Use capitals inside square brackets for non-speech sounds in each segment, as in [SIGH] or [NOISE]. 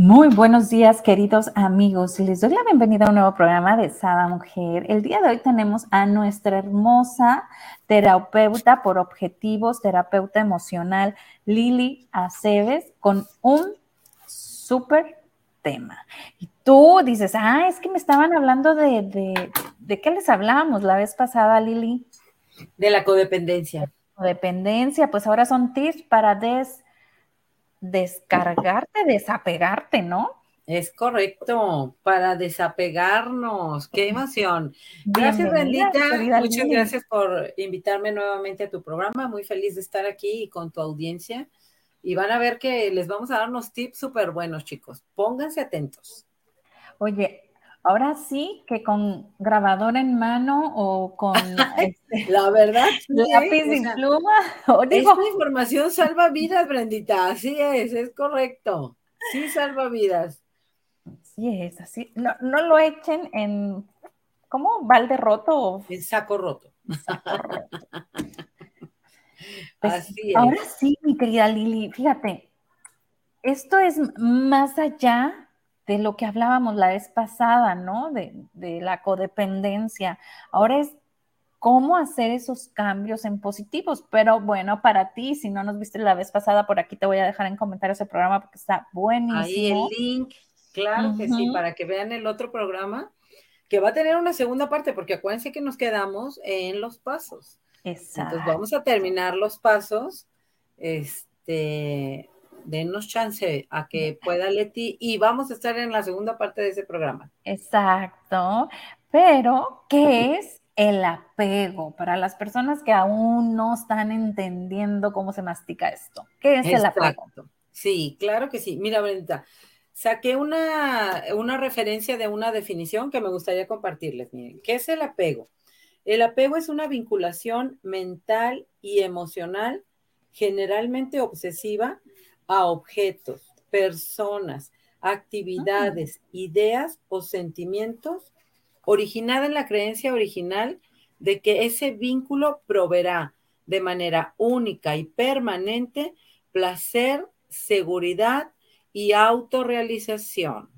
Muy buenos días, queridos amigos. Les doy la bienvenida a un nuevo programa de Sada Mujer. El día de hoy tenemos a nuestra hermosa terapeuta por objetivos, terapeuta emocional, Lili Aceves, con un súper tema. Y tú dices, ah, es que me estaban hablando de, de, de qué les hablábamos la vez pasada, Lili. De la codependencia. Codependencia, pues ahora son tips para des descargarte, desapegarte, ¿no? Es correcto, para desapegarnos. ¡Qué emoción! Gracias, Bendita. Muchas gracias por invitarme nuevamente a tu programa. Muy feliz de estar aquí con tu audiencia. Y van a ver que les vamos a dar unos tips súper buenos, chicos. Pónganse atentos. Oye, Ahora sí que con grabador en mano o con [LAUGHS] este, la verdad lápiz y pluma. [LAUGHS] esta información salva vidas, Brendita. Así es, es correcto. Sí salva vidas. Sí es, así. No, no lo echen en ¿cómo? balde roto. En saco roto. [LAUGHS] Pues así es. Ahora sí, mi querida Lili, fíjate, esto es más allá de lo que hablábamos la vez pasada, ¿no? De, la codependencia. Ahora es cómo hacer esos cambios en positivos. Pero bueno, para ti, si no nos viste la vez pasada, por aquí te voy a dejar en comentarios el programa porque está buenísimo. Ahí el link, claro que sí, para que vean el otro programa que va a tener una segunda parte, porque acuérdense que nos quedamos en los pasos. Exacto. Entonces vamos a terminar los pasos. Este, denos chance a que pueda Leti y vamos a estar en la segunda parte de ese programa. Exacto, pero ¿qué es el apego para las personas que aún no están entendiendo cómo se mastica esto? ¿Qué es el apego? Sí, claro que sí. Mira, Brenda, saqué una, una referencia de una definición que me gustaría compartirles. Miren, ¿qué es el apego? El apego es una vinculación mental y emocional generalmente obsesiva a objetos, personas, actividades, ah. ideas o sentimientos, originada en la creencia original de que ese vínculo proveerá de manera única y permanente placer, seguridad y autorrealización.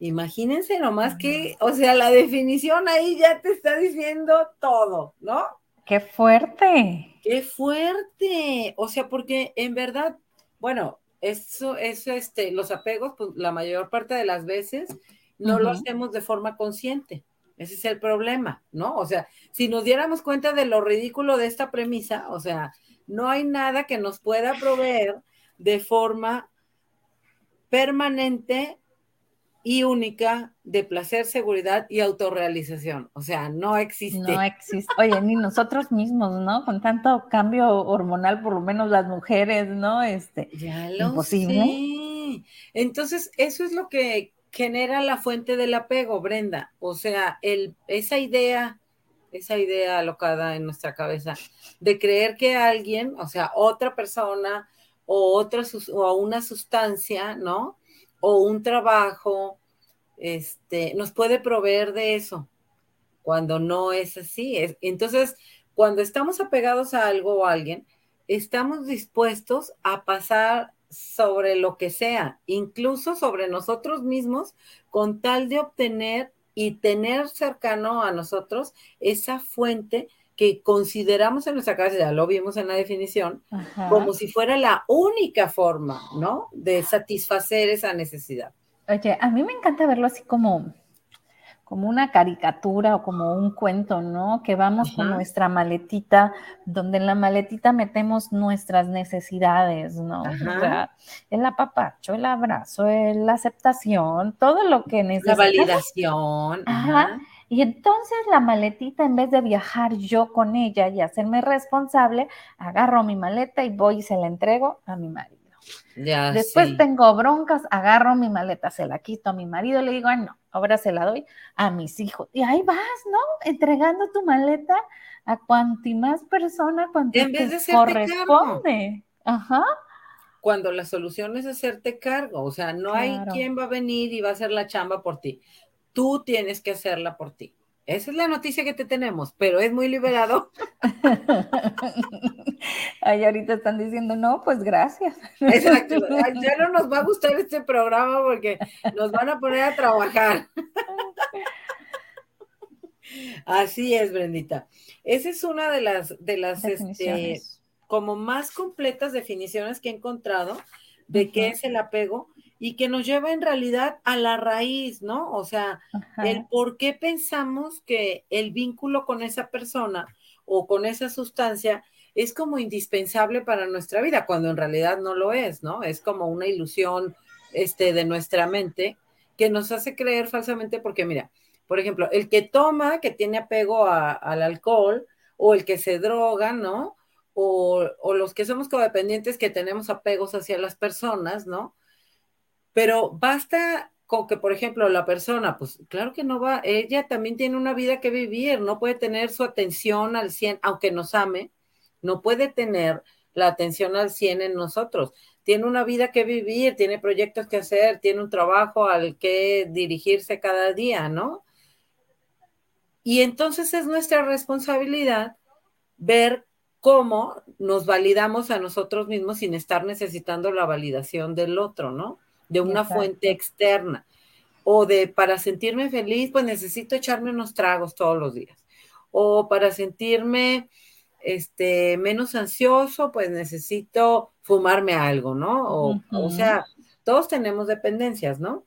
Imagínense nomás que, o sea, la definición ahí ya te está diciendo todo, ¿no? Qué fuerte. Qué fuerte. O sea, porque en verdad, bueno, eso, eso, este, los apegos, pues la mayor parte de las veces no lo hacemos de forma consciente. Ese es el problema, ¿no? O sea, si nos diéramos cuenta de lo ridículo de esta premisa, o sea, no hay nada que nos pueda proveer de forma permanente y única de placer, seguridad y autorrealización. O sea, no existe. No existe. Oye, ni nosotros mismos, ¿no? Con tanto cambio hormonal, por lo menos las mujeres, ¿no? Este, ya lo imposible. Entonces, eso es lo que genera la fuente del apego, Brenda. O sea, el, esa idea, esa idea alocada en nuestra cabeza de creer que alguien, o sea, otra persona o otra o una sustancia, ¿no? O un trabajo, este, nos puede proveer de eso, cuando no es así. entonces, cuando estamos apegados a algo o a alguien, estamos dispuestos a pasar sobre lo que sea, incluso sobre nosotros mismos, con tal de obtener y tener cercano a nosotros esa fuente que consideramos en nuestra cabeza, ya lo vimos en la definición, como si fuera la única forma, ¿no? De satisfacer esa necesidad. Oye, a mí me encanta verlo así como, como una caricatura o como un cuento, ¿no? Que vamos con nuestra maletita, donde en la maletita metemos nuestras necesidades, ¿no? O sea, el apapacho, el abrazo, la aceptación, todo lo que necesitamos. La validación. Ajá. Y entonces la maletita, en vez de viajar yo con ella y hacerme responsable, agarro mi maleta y voy y se la entrego a mi marido. Ya, Después tengo broncas, agarro mi maleta, se la quito a mi marido, le digo, ay no, ahora se la doy a mis hijos. Y ahí vas, ¿no? Entregando tu maleta a cuanti más persona, cuanti en vez de corresponde. Ajá. Cuando la solución es hacerte cargo, o sea, no hay quien va a venir y va a hacer la chamba por ti. Tú tienes que hacerla por ti. Esa es la noticia que te tenemos, pero es muy liberado. [LAUGHS] Ay, ahorita están diciendo, no, pues gracias. Exacto, [LAUGHS] ya no nos va a gustar este programa porque nos van a poner a trabajar. Así es, Brendita. Esa es una de las, de las, este, como más completas definiciones que he encontrado de qué es el apego y que nos lleva en realidad a la raíz, ¿no? O sea, el por qué pensamos que el vínculo con esa persona o con esa sustancia es como indispensable para nuestra vida, cuando en realidad no lo es, ¿no? Es como una ilusión este, de nuestra mente que nos hace creer falsamente porque, mira, por ejemplo, el que toma, que tiene apego al alcohol, o el que se droga, ¿no? O, o los que somos codependientes que tenemos apegos hacia las personas, ¿no? Pero basta con que, por ejemplo, la persona, pues claro que no va, ella también tiene una vida que vivir, no puede tener su atención al 100, aunque nos ame, no puede tener la atención al 100 en nosotros. Tiene una vida que vivir, tiene proyectos que hacer, tiene un trabajo al que dirigirse cada día, ¿no? Y entonces es nuestra responsabilidad ver cómo nos validamos a nosotros mismos sin estar necesitando la validación del otro, ¿no? De una fuente externa. O de para sentirme feliz, pues necesito echarme unos tragos todos los días. O para sentirme este, menos ansioso, pues necesito fumarme algo, ¿no? O, o sea, todos tenemos dependencias, ¿no?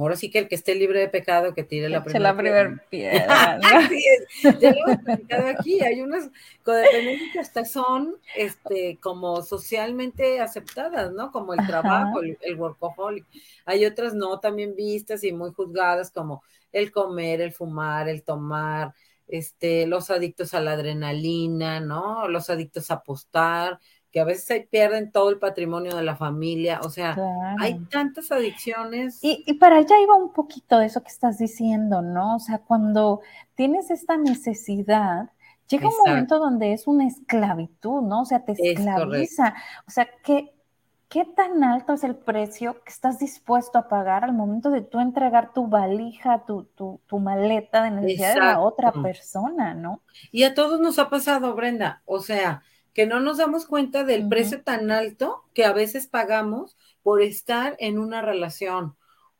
Ahora sí que el que esté libre de pecado, que tire la primera, la primera piedra. [LAUGHS] Así es. Ya lo hemos platicado aquí. Hay unas codependencias que hasta son este, como socialmente aceptadas, ¿no? Como el trabajo, el, el, workaholic. Hay otras no también vistas y muy juzgadas, como el comer, el fumar, el tomar, este, los adictos a la adrenalina, ¿no? Los adictos a apostar, que a veces ahí pierden todo el patrimonio de la familia, o sea, hay tantas adicciones. Y, para allá iba un poquito de eso que estás diciendo, ¿no? O sea, cuando tienes esta necesidad, llega un momento donde es una esclavitud, ¿no? O sea, te esclaviza. O sea, ¿qué, ¿qué tan alto es el precio que estás dispuesto a pagar al momento de tú entregar tu valija, tu, tu, tu maleta de necesidad de la otra persona, ¿no? Y a todos nos ha pasado, Brenda, o sea, que no nos damos cuenta del precio tan alto que a veces pagamos por estar en una relación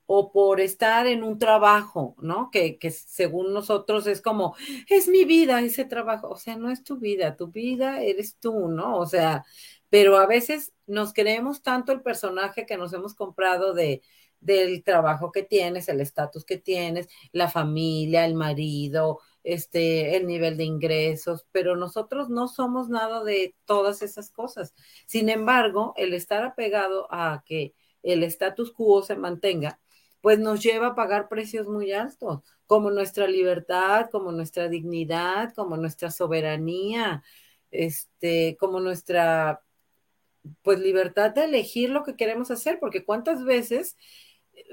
o por estar en un trabajo, ¿no? Que, que, según nosotros es como, es mi vida ese trabajo, o sea, no es tu vida, tu vida eres tú, ¿no? O sea, pero a veces nos creemos tanto el personaje que nos hemos comprado de, del trabajo que tienes, el estatus que tienes, la familia, el marido, este, el nivel de ingresos, pero nosotros no somos nada de todas esas cosas. Sin embargo, el estar apegado a que el status quo se mantenga, pues nos lleva a pagar precios muy altos, como nuestra libertad, como nuestra dignidad, como nuestra soberanía, este, como nuestra pues libertad de elegir lo que queremos hacer, porque cuántas veces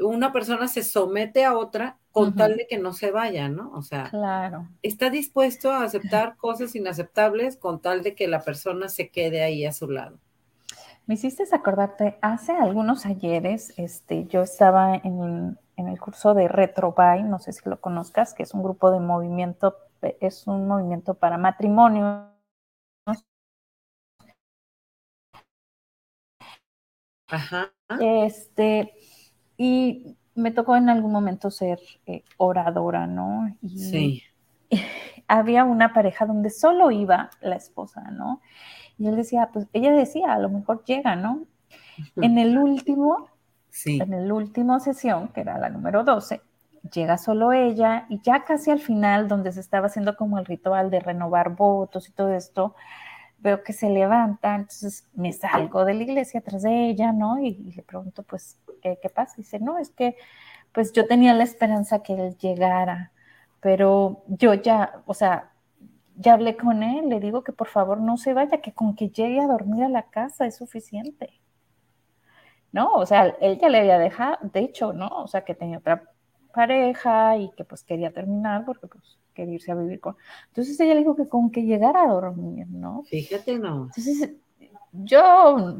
una persona se somete a otra con tal de que no se vaya, ¿no? O sea, claro. está dispuesto a aceptar cosas inaceptables con tal de que la persona se quede ahí a su lado. Me hiciste acordarte, hace algunos ayeres, este, yo estaba en, el curso de Retrobay, no sé si lo conozcas, que es un grupo de movimiento, es un movimiento para matrimonio. Ajá. Este, y me tocó en algún momento ser eh, oradora, ¿no? Y sí. [LAUGHS] Había una pareja donde solo iba la esposa, ¿no? Y él decía, pues ella decía, a lo mejor llega, ¿no? En el último, sí. en el último sesión, que era la número 12, llega solo ella y ya casi al final, donde se estaba haciendo como el ritual de renovar votos y todo esto, veo que se levanta, entonces me salgo de la iglesia atrás de ella, ¿no? Y, le pregunto, pues, ¿qué, ¿qué, pasa? Dice, no, es que, pues yo tenía la esperanza que él llegara, pero yo ya, o sea, ya hablé con él, le digo que por favor no se vaya, que con que llegue a dormir a la casa es suficiente. ¿no? O sea, él ya le había dejado, de hecho, ¿no? O sea, que tenía otra pareja y que pues quería terminar porque pues quería irse a vivir con... Entonces ella le dijo que con que llegara a dormir, ¿no? Fíjate, no. Entonces yo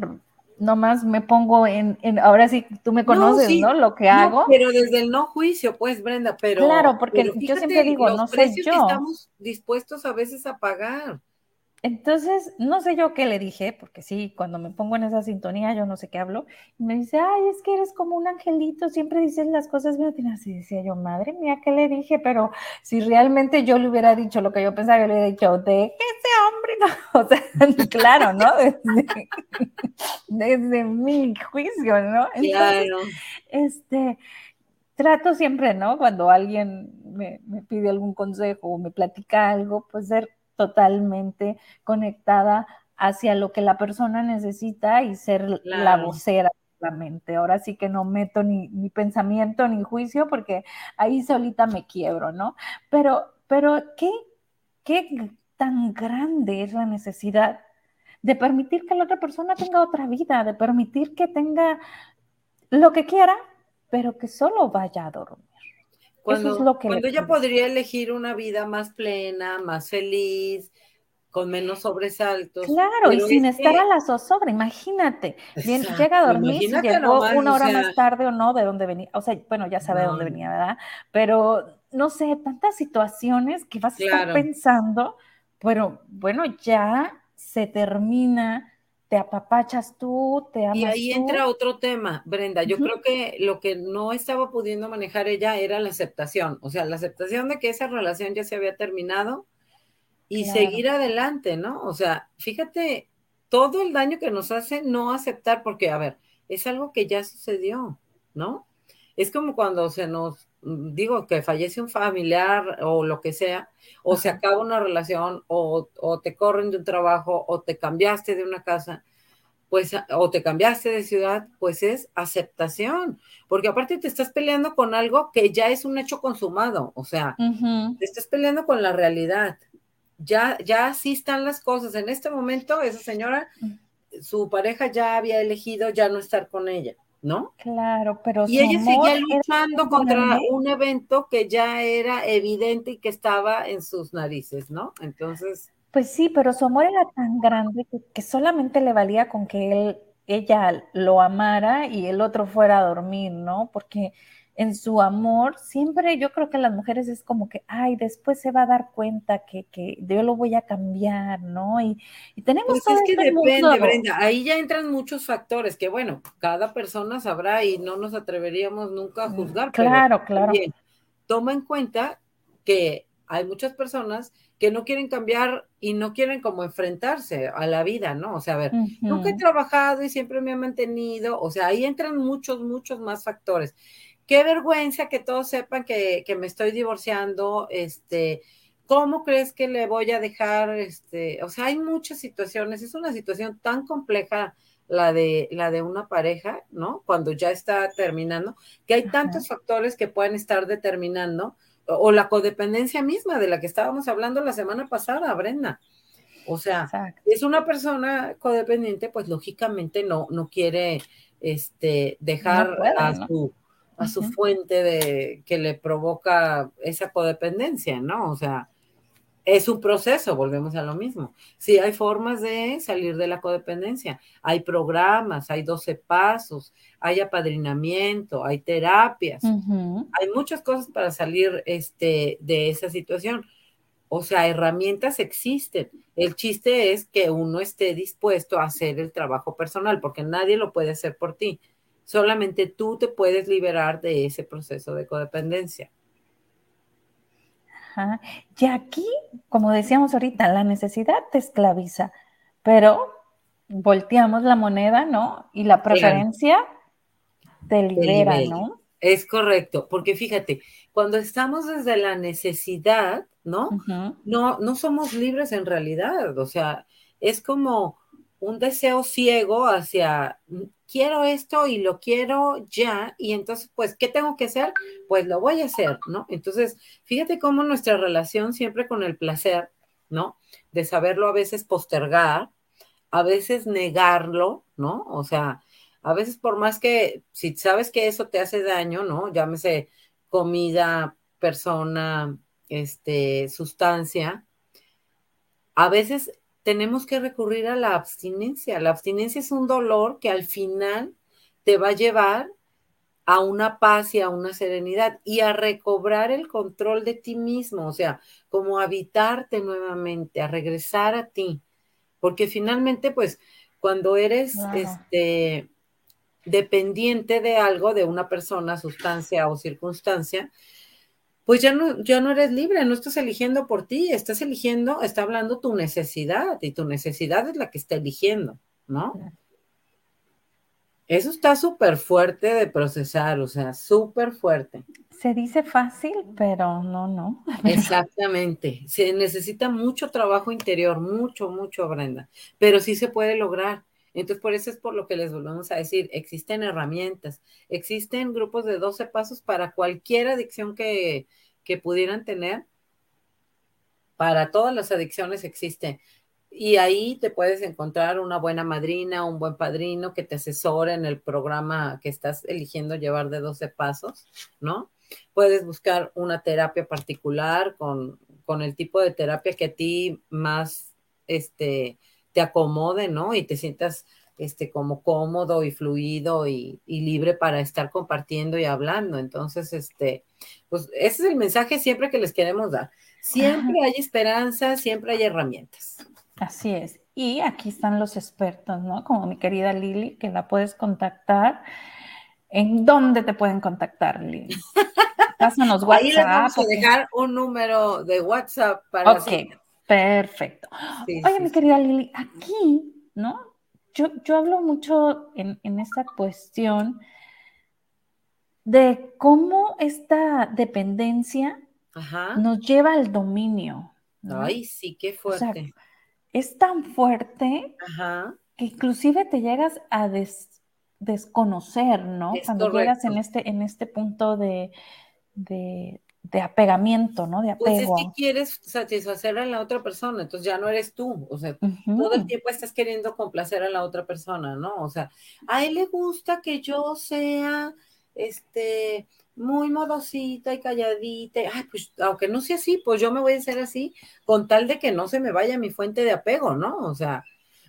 nomás me pongo en, en ahora sí tú me conoces, ¿no? Lo que hago. Pero desde el no juicio, pues, Brenda, pero. Claro, porque yo siempre digo, no sé yo. Que estamos dispuestos a veces a pagar. Entonces, no sé yo qué le dije, porque sí, cuando me pongo en esa sintonía, yo no sé qué hablo, y me dice, ay, es que eres como un angelito, siempre dices las cosas bien así decía yo, madre mía, ¿qué le dije? Pero si realmente yo le hubiera dicho lo que yo pensaba, yo le hubiera dicho, deje ese hombre, no, [LAUGHS] o sea, [LAUGHS] claro, ¿no? [LAUGHS] Desde, mi juicio, ¿no? claro. Este, trato siempre, ¿no? Cuando alguien me, me pide algún consejo o me platica algo, pues ser totalmente conectada hacia lo que la persona necesita y ser la vocera de la mente. Ahora sí que no meto ni, ni, pensamiento ni juicio porque ahí solita me quiebro, ¿no? Pero, pero ¿qué, qué tan grande es la necesidad de permitir que la otra persona tenga otra vida, de permitir que tenga lo que quiera, pero que solo vaya a dormir? Cuando, cuando ella podría elegir una vida más plena, más feliz, con menos sobresaltos. Claro, y sin estar a la zozobra, imagínate. Bien, llega a dormir, si llegó una hora más tarde o no, de dónde venía. O sea, bueno, ya sabe de dónde venía, ¿verdad? Pero no sé, tantas situaciones que vas a estar pensando, pero bueno, ya se termina te apapachas tú, te amas. Y ahí entra otro tema, Brenda. Yo creo que lo que no estaba pudiendo manejar ella era la aceptación, o sea, la aceptación de que esa relación ya se había terminado y seguir adelante, ¿no? O sea, fíjate todo el daño que nos hace no aceptar, porque, a ver, es algo que ya sucedió, ¿no? Es como cuando se nos, digo, que fallece un familiar o lo que sea, o se acaba una relación, o, o, te corren de un trabajo, o te cambiaste de una casa, pues, o te cambiaste de ciudad, pues es aceptación, porque aparte te estás peleando con algo que ya es un hecho consumado, o sea, te estás peleando con la realidad. Ya, ya así están las cosas. En este momento, esa señora, mm. su pareja ya había elegido ya no estar con ella. ¿No? Claro, pero y ella seguía luchando contra un evento que ya era evidente y que estaba en sus narices, ¿no? Entonces. Pues sí, pero su amor era tan grande que, solamente le valía con que él, ella lo amara y el otro fuera a dormir, ¿no? Porque en su amor, siempre yo creo que las mujeres es como que, ay, después se va a dar cuenta que, que yo lo voy a cambiar, ¿no? Y, y tenemos pues es que este depende, Brenda, ahí ya entran muchos factores que, bueno, cada persona sabrá y no nos atreveríamos nunca a mm, juzgar. Claro, claro. toma en cuenta que hay muchas personas que no quieren cambiar y no quieren como enfrentarse a la vida, ¿no? O sea, a ver, nunca he trabajado y siempre me he mantenido, o sea, ahí entran muchos, muchos más factores qué vergüenza que todos sepan que, me estoy divorciando, este, ¿cómo crees que le voy a dejar? Este, o sea, hay muchas situaciones, es una situación tan compleja la de, la de una pareja, ¿no? Cuando ya está terminando, que hay tantos factores que pueden estar determinando, o, la codependencia misma de la que estábamos hablando la semana pasada, Brenda. O sea, es una persona codependiente, pues lógicamente no, no quiere este, dejar a su a su fuente de que le provoca esa codependencia, ¿no? O sea, es un proceso, volvemos a lo mismo. Sí, hay formas de salir de la codependencia, hay programas, hay 12 pasos, hay apadrinamiento, hay terapias, hay muchas cosas para salir este, de esa situación. O sea, herramientas existen. El chiste es que uno esté dispuesto a hacer el trabajo personal, porque nadie lo puede hacer por ti. Solamente tú te puedes liberar de ese proceso de codependencia. Ajá. Y aquí, como decíamos ahorita, la necesidad te esclaviza, pero volteamos la moneda, ¿no? Y la preferencia te libera, ¿no? Es correcto, porque fíjate, cuando estamos desde la necesidad, ¿no? No, no somos libres en realidad, o sea, es como un deseo ciego hacia quiero esto y lo quiero ya, y entonces, pues, ¿qué tengo que hacer? Pues lo voy a hacer, ¿no? Entonces, fíjate cómo nuestra relación siempre con el placer, ¿no? De saberlo a veces postergar, a veces negarlo, ¿no? O sea, A veces por más que, si sabes que eso te hace daño, ¿no? Llámese comida, persona, este, sustancia, a veces tenemos que recurrir a la abstinencia. La abstinencia es un dolor que al final te va a llevar a una paz y a una serenidad y a recobrar el control de ti mismo, o sea, como habitarte nuevamente, a regresar a ti, porque finalmente, pues, cuando eres este, dependiente de algo, de una persona, sustancia o circunstancia, pues ya no, ya no eres libre, no estás eligiendo por ti, estás eligiendo, está hablando tu necesidad y tu necesidad es la que está eligiendo, ¿no? Eso está súper fuerte de procesar, o sea, súper fuerte. Se dice fácil, pero no, no. [LAUGHS] Exactamente. Se necesita mucho trabajo interior, mucho, mucho, Brenda, pero sí se puede lograr. Entonces, por eso es por lo que les volvemos a decir, existen herramientas, existen grupos de 12 pasos para cualquier adicción que, que pudieran tener. Para todas las adicciones existe y ahí te puedes encontrar una buena madrina, un buen padrino que te asesore en el programa que estás eligiendo llevar de 12 pasos, ¿no? Puedes buscar una terapia particular con, con el tipo de terapia que a ti más este, te acomode, ¿no? Y te sientas este, como cómodo y fluido y, y, libre para estar compartiendo y hablando. Entonces, este, pues ese es el mensaje siempre que les queremos dar. Siempre hay esperanza, siempre hay herramientas. Así es. Y aquí están los expertos, ¿no? Como mi querida Lili, que la puedes contactar. ¿En dónde te pueden contactar, Lili? [LAUGHS] Pásanos WhatsApp. Ahí les vamos a dejar un número de WhatsApp para. Ok, perfecto. Oye, mi querida Lili, aquí, ¿no? Yo, yo hablo mucho en, en esta cuestión de cómo esta dependencia nos lleva al dominio. Ay, sí, qué fuerte es tan fuerte que inclusive te llegas a desconocer, ¿no? Cuando llegas en este, en este punto de, de, apegamiento, ¿no? De apego. Pues es que quieres satisfacer a la otra persona, entonces ya no eres tú, o sea, todo el tiempo estás queriendo complacer a la otra persona, ¿no? O sea, a él le gusta que yo sea, este, muy modosita y calladita, ay, pues aunque no sea así, pues yo me voy a hacer así, con tal de que no se me vaya mi fuente de apego, ¿no? O sea,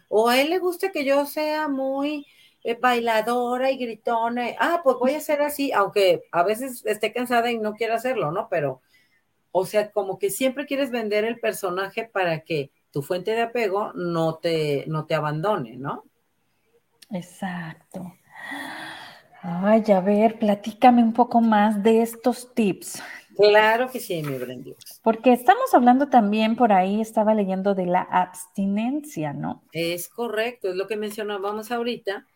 o a él le gusta que yo sea muy bailadora y gritona, ah, pues voy a ser así, aunque a veces esté cansada y no quiera hacerlo, ¿no? Pero, o sea, como que siempre quieres vender el personaje para que tu fuente de apego no te, no te abandone, ¿no? Exacto. Ay, a ver, platícame un poco más de estos tips. Claro que sí, mi Brendio. Porque estamos hablando también por ahí, estaba leyendo de la abstinencia, ¿no? Es correcto, es lo que mencionábamos ahorita.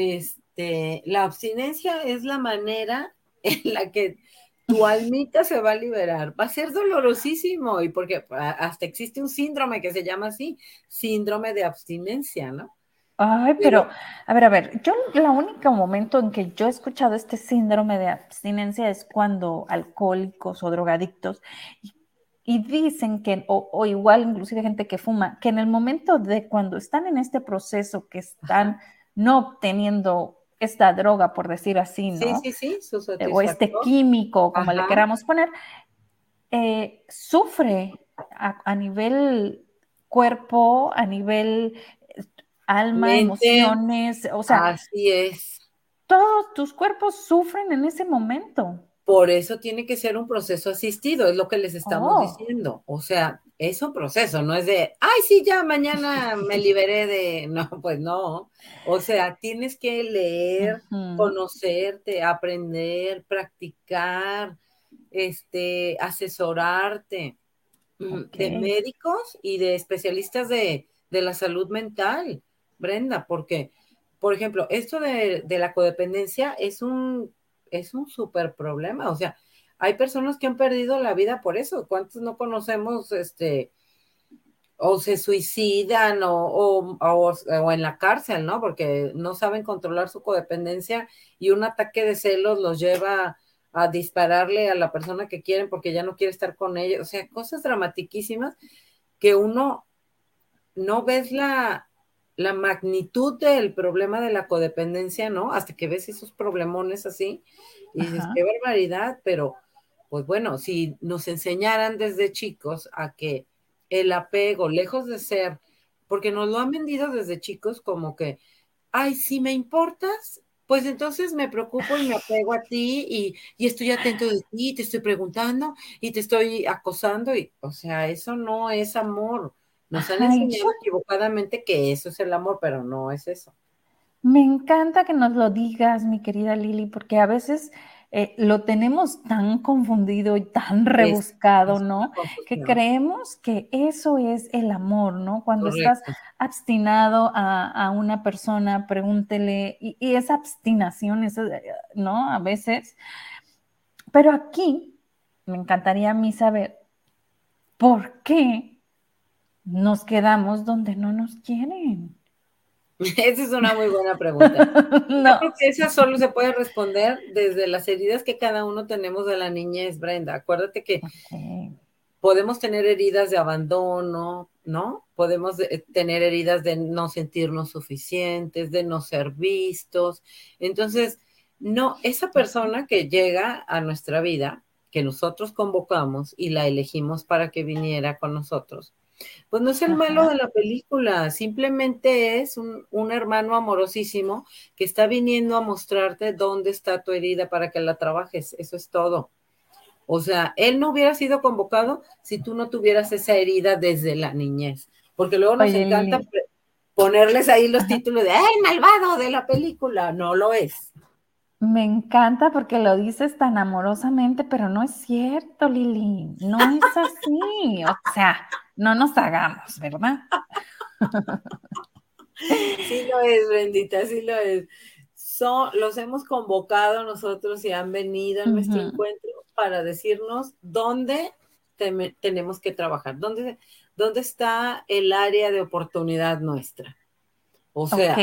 Este, la abstinencia es la manera [LAUGHS] en la que tu almita se va a liberar. Va a ser dolorosísimo y porque hasta existe un síndrome que se llama así, síndrome de abstinencia, ¿no? Ay, pero, a ver, a ver, yo el único momento en que yo he escuchado este síndrome de abstinencia es cuando alcohólicos o drogadictos y, dicen que, o, igual inclusive gente que fuma, que en el momento de cuando están en este proceso, que están no obteniendo esta droga, por decir así, ¿no? Sí, sí, sí, eh, o este químico, como le queramos poner, eh, sufre a nivel cuerpo, a nivel alma, emociones, o sea. Así es. Todos tus cuerpos sufren en ese momento. Por eso tiene que ser un proceso asistido, es lo que les estamos oh. diciendo. O sea, es un proceso, no es de, ay, sí, ya mañana me [LAUGHS] liberé de, no, pues no. O sea, tienes que leer, conocerte, aprender, practicar, este, asesorarte mm, de médicos y de especialistas de, de la salud mental. Brenda, porque, por ejemplo, esto de, la codependencia es un, es un súper problema. O sea, hay personas que han perdido la vida por eso. ¿Cuántos no conocemos, este, o se suicidan o, o, o, en la cárcel, ¿no? Porque no saben controlar su codependencia y un ataque de celos los lleva a dispararle a la persona que quieren porque ya no quiere estar con ellos. O sea, cosas dramatiquísimas que uno no ves la, la magnitud del problema de la codependencia, ¿no? Hasta que ves esos problemones así y dices, qué barbaridad, pero pues bueno, si nos enseñaran desde chicos a que el apego, lejos de ser, porque nos lo han vendido desde chicos como que, ay, si me importas, pues entonces me preocupo y me apego a ti y, y, estoy atento de ti, te estoy preguntando y te estoy acosando y, o sea, eso no es amor. Nos han enseñado equivocadamente que eso es el amor, pero no es eso. Me encanta que nos lo digas, mi querida Lili, porque a veces eh, lo tenemos tan confundido y tan rebuscado, ¿no? Que creemos que eso es el amor, ¿no? Cuando estás abstinado a, una persona, pregúntele, y, y esa abstinación, ¿no? A veces. Pero aquí me encantaría a mí saber por qué nos quedamos donde no nos quieren. [LAUGHS] Esa es una muy buena pregunta. [LAUGHS] no. Yo esa solo se puede responder desde las heridas que cada uno tenemos de la niñez, Brenda. Acuérdate que podemos tener heridas de abandono, ¿no? Podemos eh, tener heridas de no sentirnos suficientes, de no ser vistos. Entonces, no, esa persona que llega a nuestra vida, que nosotros convocamos y la elegimos para que viniera con nosotros, pues no es el malo de la película, simplemente es un, hermano amorosísimo que está viniendo a mostrarte dónde está tu herida para que la trabajes, eso es todo. O sea, él no hubiera sido convocado si tú no tuvieras esa herida desde la niñez, porque luego nos encanta ponerles ahí los títulos de, ¡ay, malvado de la película! No lo es. Me encanta porque lo dices tan amorosamente, pero no es cierto, Lili. No es así. O sea, no nos hagamos, ¿verdad? Sí lo es, bendita, sí lo es. Los hemos convocado nosotros y han venido a nuestro encuentro para decirnos dónde tenemos que trabajar, dónde, dónde está el área de oportunidad nuestra. O sea,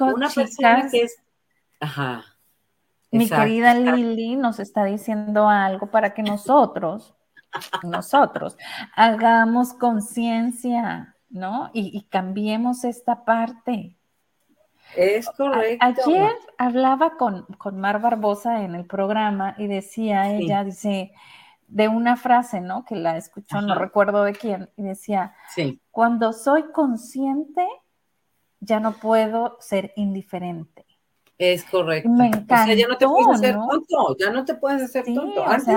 una persona que es... Ajá. Mi querida Lili nos está diciendo algo para que nosotros nosotros. Hagamos conciencia, ¿no? Y, cambiemos esta parte. Es correcto. ayer hablaba con, con, Mar Barbosa en el programa y decía ella, dice, de una frase, ¿no? Que la escuchó, no recuerdo de quién, y decía, sí. cuando soy consciente, ya no puedo ser indiferente. Es correcto. Me encanta. O sea, ya no te puedes hacer tonto, ya no te puedes hacer tonto. Antes,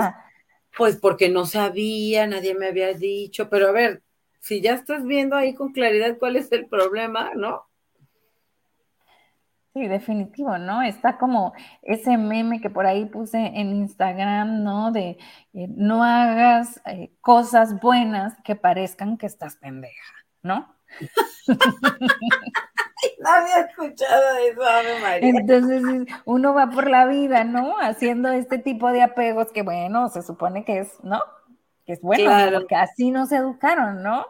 pues porque no sabía, nadie me había dicho, pero a ver, si ya estás viendo ahí con claridad cuál es el problema, ¿no? Sí, definitivo, ¿no? Está como ese meme que por ahí puse en Instagram, ¿no? De eh, no hagas eh, cosas buenas que parezcan que estás pendeja, ¿no? [LAUGHS] [LAUGHS] no había escuchado eso, María. Entonces, uno va por la vida, ¿no? Haciendo este tipo de apegos que, bueno, se supone que es, ¿no? Que es bueno, porque así nos educaron, ¿no?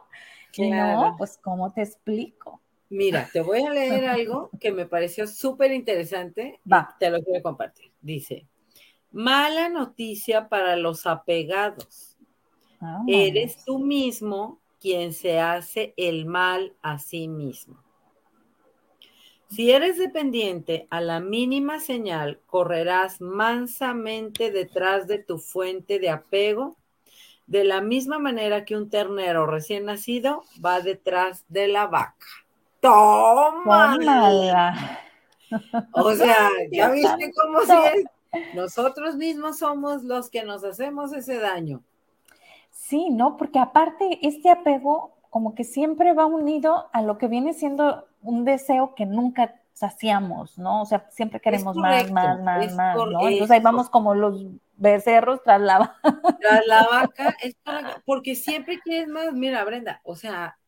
no, pues, ¿cómo te explico? Mira, te voy a leer algo que me pareció súper interesante. Va. Te lo quiero compartir. Dice, mala noticia para los apegados. Eres tú mismo quien se hace el mal a sí mismo. Si eres dependiente, a la mínima señal correrás mansamente detrás de tu fuente de apego, de la misma manera que un ternero recién nacido va detrás de la vaca. ¡Toma! O sea, [LAUGHS] ya viste cómo si es. Nosotros mismos somos los que nos hacemos ese daño. Sí, ¿no? Porque aparte, este apego como que siempre va unido a lo que viene siendo un deseo que nunca saciamos, ¿no? O sea, siempre queremos más, más, más, más, ¿no? Entonces ahí vamos como los becerros tras la vaca. Tras la vaca, es porque siempre quieres más. Mira, Brenda, o sea,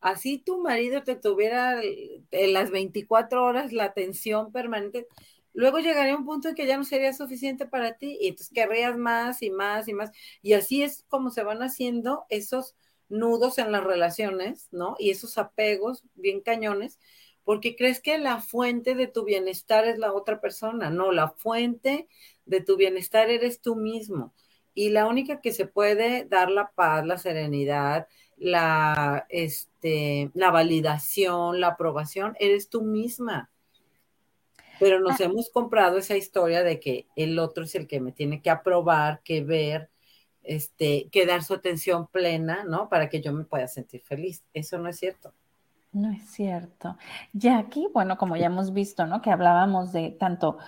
así tu marido te tuviera en las 24 horas la atención permanente, luego llegaría un punto en que ya no sería suficiente para ti y entonces querrías más y más y más. Y así es como se van haciendo esos nudos en las relaciones, ¿no? Y esos apegos bien cañones, porque crees que la fuente de tu bienestar es la otra persona, no, la fuente de tu bienestar eres tú mismo. Y la única que se puede dar la paz, la serenidad, la, este, la validación, la aprobación, eres tú misma. Pero nos ah. hemos comprado esa historia de que el otro es el que me tiene que aprobar, que ver, este, que dar su atención plena, ¿no? Para que yo me pueda sentir feliz. Eso no es cierto. No es cierto. Ya aquí, bueno, como ya hemos visto, ¿no? Que hablábamos de tanto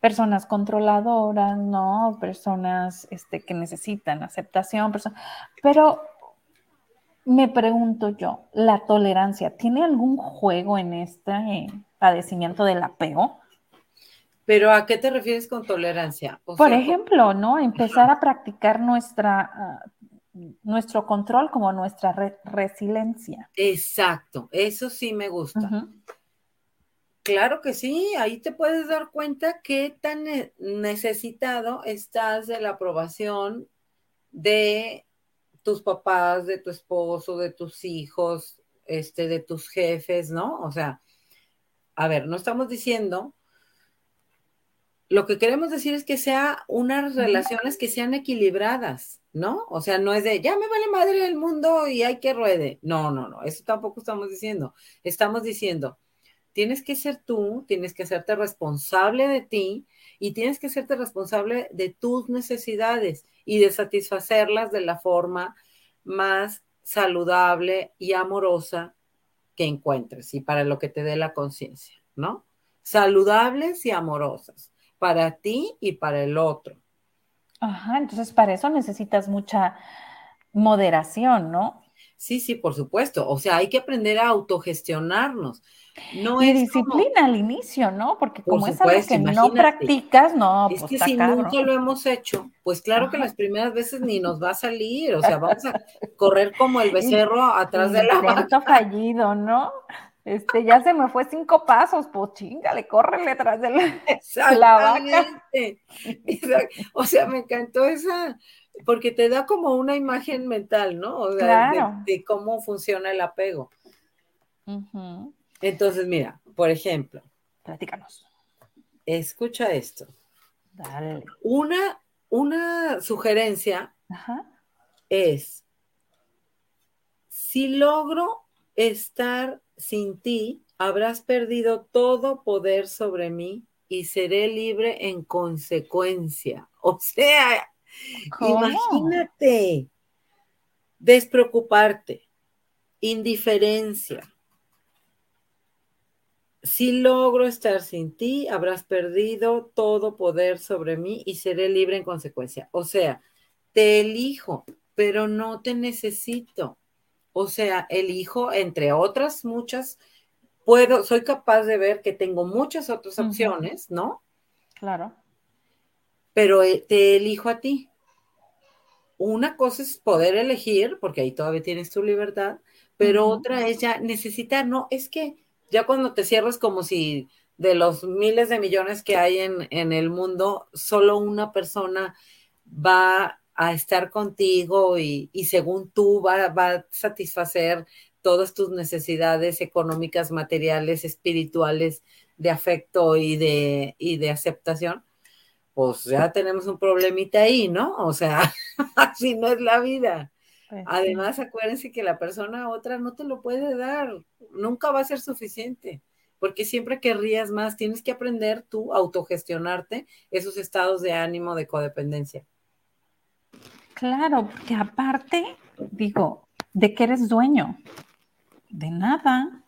personas controladoras, ¿no? Personas este, que necesitan aceptación, pero me pregunto yo, ¿la tolerancia tiene algún juego en este padecimiento del apego? Pero ¿a qué te refieres con tolerancia? Por ejemplo, ¿no? Empezar a practicar nuestra, ah, nuestro control como nuestra resiliencia. Exacto, eso sí me gusta. Claro que sí, ahí te puedes dar cuenta qué tan necesitado estás de la aprobación de tus papás, de tu esposo, de tus hijos, este, de tus jefes, ¿no? O sea, a ver, no estamos diciendo, lo que queremos decir es que sea unas relaciones que sean equilibradas, ¿no? O sea, no es de, ya me vale madre el mundo y hay que ruede. No, no, no, eso tampoco estamos diciendo. Estamos diciendo, tienes que ser tú, tienes que hacerte responsable de ti y tienes que hacerte responsable de tus necesidades y de satisfacerlas de la forma más saludable y amorosa que encuentres y para lo que te dé la conciencia, ¿no? Saludables y amorosas para ti y para el otro. Ajá, entonces para eso necesitas mucha moderación, ¿no? Sí, sí, por supuesto. O sea, hay que aprender a autogestionarnos. No y disciplina al inicio, ¿no? Porque como es algo que no practicas, no. Es pues que si nunca lo hemos hecho, pues claro que las primeras veces ni nos va a salir, o sea, vamos a [LAUGHS] correr como el becerro atrás de la vaca. fallido, ¿no? Este, ya se me fue cinco pasos, pues chingale, córrele detrás de la, la vaca. O sea, me encantó esa, porque te da como una imagen mental, ¿no? O sea, de, cómo funciona el apego. Entonces, mira, por ejemplo. Platícanos. Escucha esto. Dale. Una, una sugerencia es, si logro estar sin ti, habrás perdido todo poder sobre mí y seré libre en consecuencia. [LAUGHS] O sea, imagínate, despreocuparte, indiferencia, si logro estar sin ti, habrás perdido todo poder sobre mí y seré libre en consecuencia. O sea, te elijo, pero no te necesito. O sea, elijo entre otras muchas, puedo, soy capaz de ver que tengo muchas otras opciones, ¿no? Claro. Pero eh, te elijo a ti. Una cosa es poder elegir, porque ahí todavía tienes tu libertad, pero otra es ya necesitar, no, es que ya cuando te cierras como si de los miles de millones que hay en, el mundo, solo una persona va a estar contigo y, según tú va, a satisfacer todas tus necesidades económicas, materiales, espirituales, de afecto y de, y de aceptación, pues ya tenemos un problemita ahí, ¿no? O sea, [LAUGHS] así no es la vida. Pues Además, acuérdense que la persona otra no te lo puede dar, nunca va a ser suficiente, porque siempre querrías más, tienes que aprender tú a autogestionarte esos estados de ánimo de codependencia. Claro, porque aparte, digo, ¿de qué eres dueño? De nada.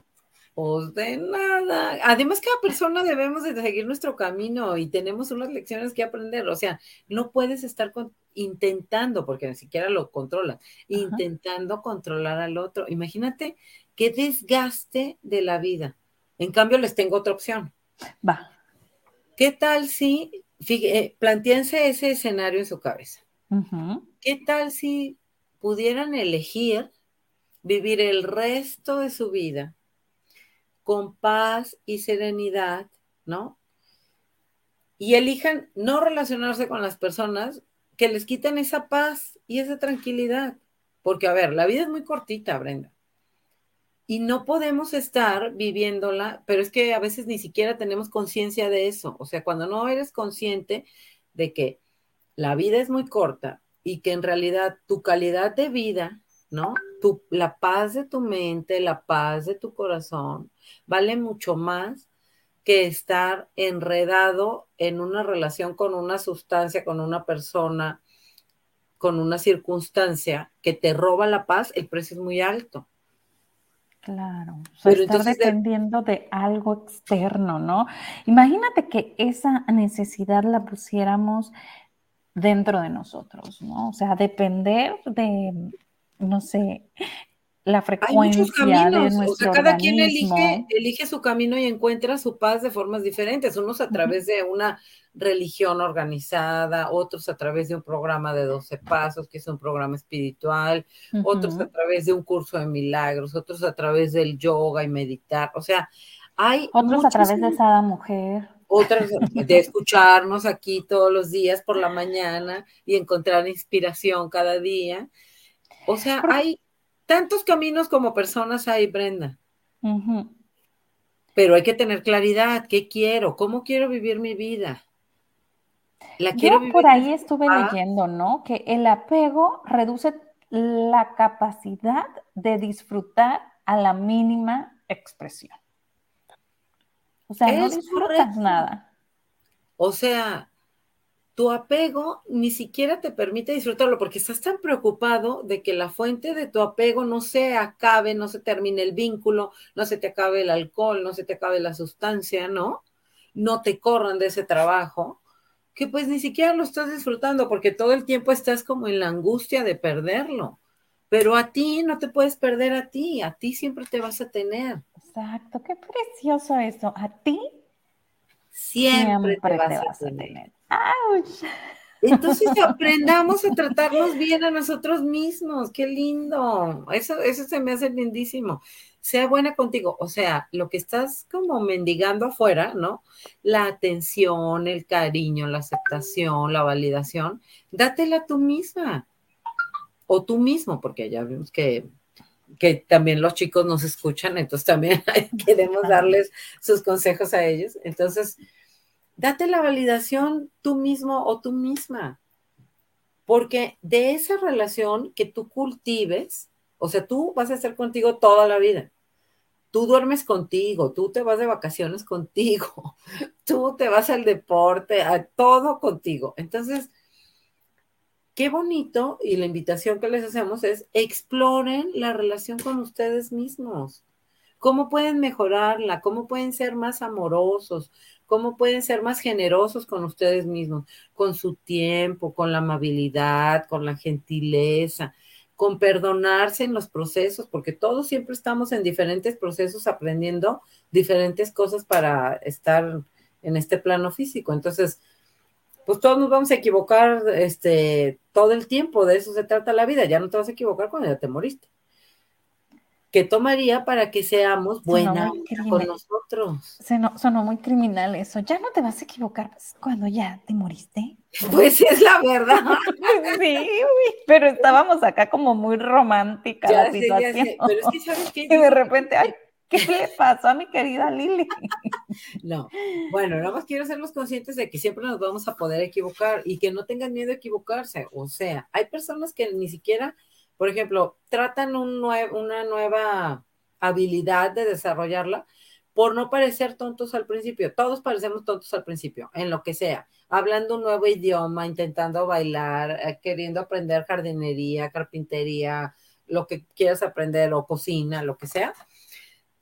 Pues de nada. Además, cada persona debemos de seguir nuestro camino y tenemos unas lecciones que aprender. O sea, no puedes estar intentando, porque ni siquiera lo controla, intentando controlar al otro. Imagínate qué desgaste de la vida. En cambio, les tengo otra opción. Va. ¿Qué tal si, fíjense, planteense ese escenario en su cabeza? ¿Qué tal si pudieran elegir vivir el resto de su vida con paz y serenidad, ¿no? Y elijan no relacionarse con las personas que les quiten esa paz y esa tranquilidad. Porque, a ver, la vida es muy cortita, Brenda. Y no podemos estar viviéndola, pero es que a veces ni siquiera tenemos conciencia de eso. O sea, cuando no eres consciente de que la vida es muy corta y que en realidad tu calidad de vida ¿no? Tu, la paz de tu mente, la paz de tu corazón, vale mucho más que estar enredado en una relación con una sustancia, con una persona, con una circunstancia que te roba la paz, el precio es muy alto. Claro, o sea, estar dependiendo de... algo externo, ¿no? Imagínate que esa necesidad la pusiéramos dentro de nosotros, ¿no? O sea, depender de, no sé, la frecuencia de nuestro o sea, cada quien elige, elige su camino y encuentra su paz de formas diferentes, unos a través de una religión organizada, otros a través de un programa de 12 pasos, que es un programa espiritual, otros a través de un curso de milagros, otros a través del yoga y meditar, o sea, hay otros a través de esa mujer otras de escucharnos aquí todos los días por la mañana y encontrar inspiración cada día. O sea, hay tantos caminos como personas hay, Brenda. Pero hay que tener claridad, ¿qué quiero? ¿Cómo quiero vivir mi vida? La quiero Yo por ahí estuve leyendo, ¿no? Que el apego reduce la capacidad de disfrutar a la mínima expresión. O sea, no disfrutas nada. O sea, tu apego ni siquiera te permite disfrutarlo porque estás tan preocupado de que la fuente de tu apego no se acabe, no se termine el vínculo, no se te acabe el alcohol, no se te acabe la sustancia, ¿no? No te corran de ese trabajo, que pues ni siquiera lo estás disfrutando porque todo el tiempo estás como en la angustia de perderlo. Pero a ti no te puedes perder a ti, a ti siempre te vas a tener. Exacto, qué precioso eso. A ti siempre, te, vas a tener. Entonces [LAUGHS] aprendamos a tratarnos bien a nosotros mismos, qué lindo. Eso, eso se me hace lindísimo. Sea buena contigo, o sea, lo que estás como mendigando afuera, ¿no? La atención, el cariño, la aceptación, la validación, dátela tú misma o tú mismo, porque ya vimos que, que también los chicos nos escuchan, entonces también [LAUGHS] queremos darles sus consejos a ellos. Entonces, date la validación tú mismo o tú misma, porque de esa relación que tú cultives, o sea, tú vas a estar contigo toda la vida. Tú duermes contigo, tú te vas de vacaciones [LAUGHS] contigo, tú te vas al deporte, a todo contigo. Entonces, qué bonito y la invitación que les hacemos es exploren la relación con ustedes mismos. ¿Cómo pueden mejorarla? ¿Cómo pueden ser más amorosos? cómo pueden ser más generosos con ustedes mismos, con su tiempo, con la amabilidad, con la gentileza, con perdonarse en los procesos, porque todos siempre estamos en diferentes procesos aprendiendo diferentes cosas para estar en este plano físico. Entonces, pues todos nos vamos a equivocar este, todo el tiempo, de eso se trata la vida, ya no te vas a equivocar cuando ya te moriste. ¿Qué tomaría para que seamos buenas con nosotros? Sonó, muy criminal eso. Ya no te vas a equivocar cuando ya te moriste. [LAUGHS] Pues es la verdad. [LAUGHS] sí, pero estábamos acá como muy romántica la situación. Pero es que sabes qué? [LAUGHS] Y de repente, ay, ¿qué le pasó a mi querida Lili? no, bueno, nada más quiero hacerlos conscientes de que siempre nos vamos a poder equivocar y que no tengan miedo a equivocarse. O sea, hay personas que ni siquiera por ejemplo, tratan una nueva habilidad de desarrollarla por no parecer tontos al principio. Todos parecemos tontos al principio, en lo que sea, hablando un nuevo idioma, intentando bailar, eh, queriendo aprender jardinería, carpintería, lo que quieras aprender o cocina, lo que sea.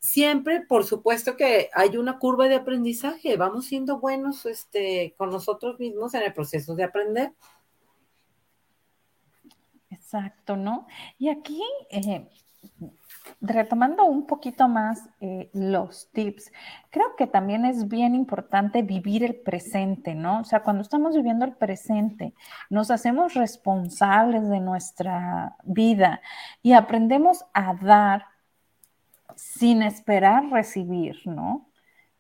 Siempre, por supuesto que hay una curva de aprendizaje, vamos siendo buenos este, con nosotros mismos en el proceso de aprender. Exacto, ¿no? Y aquí, eh, retomando un poquito más eh, los tips, creo que también es bien importante vivir el presente, ¿no? O sea, cuando estamos viviendo el presente, nos hacemos responsables de nuestra vida y aprendemos a dar sin esperar recibir, ¿no?